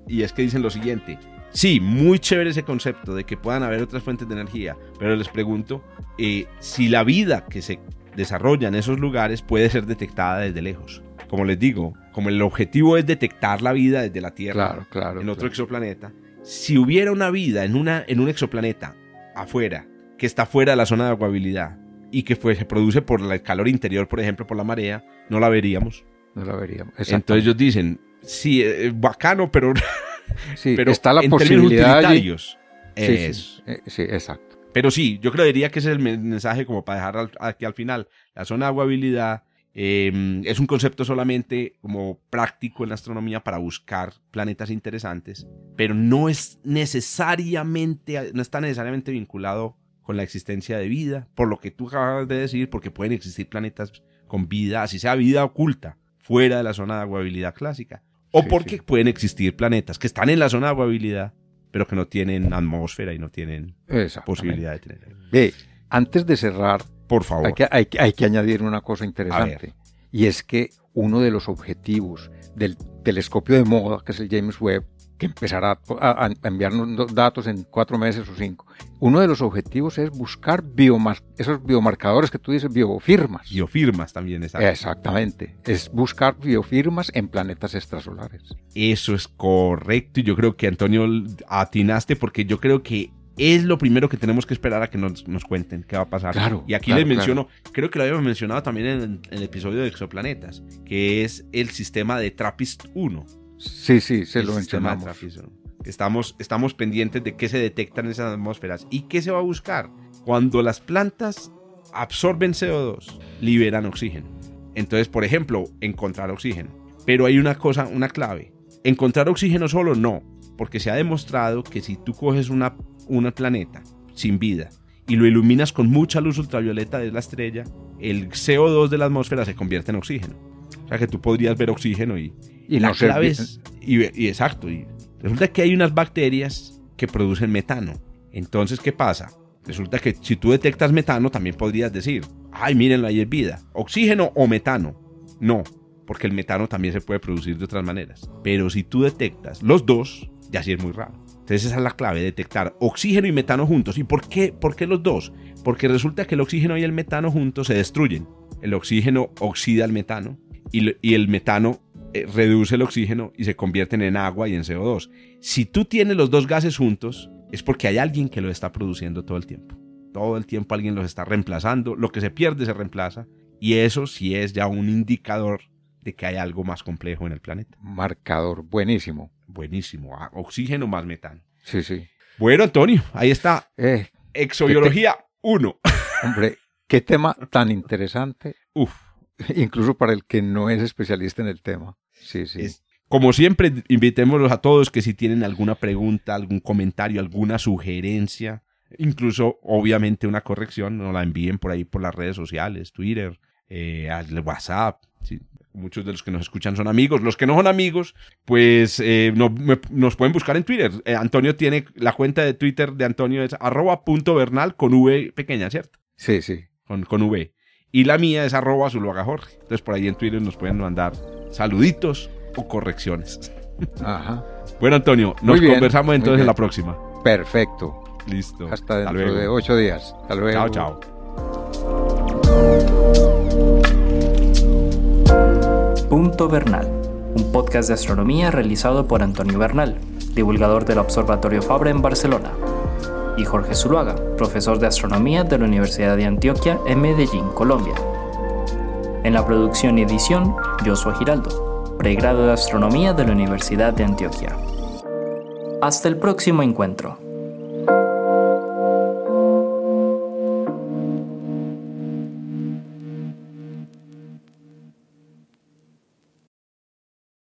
y es que dicen lo siguiente. Sí, muy chévere ese concepto de que puedan haber otras fuentes de energía, pero les pregunto eh, si la vida que se desarrolla en esos lugares puede ser detectada desde lejos. Como les digo, como el objetivo es detectar la vida desde la Tierra en otro exoplaneta, si hubiera una vida en, una, en un exoplaneta afuera, que está fuera de la zona de aguabilidad y que se produce por el calor interior, por ejemplo, por la marea, no la veríamos. No la veríamos. Entonces ellos dicen, sí, es bacano, pero Sí, pero está la posibilidad. Utilitarios, sí, sí, eh, sí, exacto. Pero sí, yo creería que ese es el mensaje como para dejar aquí al final. La zona de aguabilidad em, es un concepto solamente como práctico en la astronomía para buscar planetas interesantes, pero no es necesariamente, no está necesariamente vinculado con la existencia de vida, por lo que tú acabas de decir, porque pueden existir planetas con vida, así sea vida oculta, fuera de la zona de aguabilidad clásica. O porque pueden existir planetas que están en la zona de aguabilidad, pero que no tienen atmósfera y no tienen posibilidad de tener. Ve, antes de cerrar, por favor, hay que, hay que añadir una cosa interesante. Y es que uno de los objetivos del telescopio de moda, que es el James Webb, que empezará a, enviarnos datos en cuatro meses o cinco. Uno de los objetivos es buscar esos biomarcadores que tú dices, biofirmas. Biofirmas también, exacto. Exactamente. Es buscar biofirmas en planetas extrasolares. Eso es correcto. Y yo creo que, Antonio, atinaste porque yo creo que es lo primero que tenemos que esperar a que nos, cuenten qué va a pasar. Claro, y aquí les menciono, creo que lo habíamos mencionado también en, en, el episodio de exoplanetas, que es el sistema de TRAPPIST 1 Sí, sí, se lo mencionamos. Estamos, estamos pendientes de qué se detectan en esas atmósferas y qué se va a buscar. Cuando las plantas absorben CO2, liberan oxígeno. Entonces, por ejemplo, encontrar oxígeno. Pero hay una cosa, una clave. Encontrar oxígeno solo no, porque se ha demostrado que si tú coges una, una planeta sin vida y lo iluminas con mucha luz ultravioleta de la estrella, el CO2 de la atmósfera se convierte en oxígeno. O sea que tú podrías ver oxígeno y, y la clave y, exacto, y resulta que hay unas bacterias que producen metano. Entonces, ¿qué pasa? Resulta que si tú detectas metano, también podrías decir, ay, mírenlo, ahí es vida. ¿Oxígeno o metano? No, porque el metano también se puede producir de otras maneras. Pero si tú detectas los dos, ya sí es muy raro. Entonces esa es la clave, detectar oxígeno y metano juntos. ¿Y por qué, por qué los dos? Porque resulta que el oxígeno y el metano juntos se destruyen. El oxígeno oxida el metano y, el metano eh, reduce el oxígeno y se convierten en agua y en CO2. Si tú tienes los dos gases juntos, es porque hay alguien que lo está produciendo todo el tiempo. todo el tiempo alguien los está reemplazando, lo que se pierde se reemplaza, y eso sí es ya un indicador de que hay algo más complejo en el planeta. Marcador, buenísimo. Buenísimo, ah, oxígeno más metano. Sí, sí. Bueno, Antonio, ahí está. Eh, Exobiología 1. hombre, qué tema tan interesante, Uf. incluso para el que no es especialista en el tema. Sí, sí. Es- como siempre, invitémoslos a todos que si tienen alguna pregunta, algún comentario, alguna sugerencia, incluso obviamente una corrección, nos la envíen por ahí por las redes sociales, Twitter, eh, al WhatsApp. sí. Muchos de los que nos escuchan son amigos. Los que no son amigos, pues eh, no- me- nos pueden buscar en Twitter. Eh, Antonio tiene la cuenta de Twitter de Antonio es arroba punto bernal con V pequeña, ¿cierto? Sí, sí. con, con V. Y la mía es arroba Zuluaga Jorge. Entonces por ahí en Twitter nos pueden mandar saluditos o correcciones. Ajá. Bueno, Antonio, nos bien, conversamos entonces en la próxima. Perfecto. Listo. Hasta dentro luego. de ocho días. Hasta luego. Chao, chao. Punto Bernal, un podcast de astronomía realizado por Antonio Bernal, divulgador del Observatorio Fabra en Barcelona, y Jorge Zuluaga, profesor de astronomía de la Universidad de Antioquia en Medellín, Colombia. En la producción y edición, Joshua Giraldo, pregrado de astronomía de la Universidad de Antioquia. Hasta el próximo encuentro.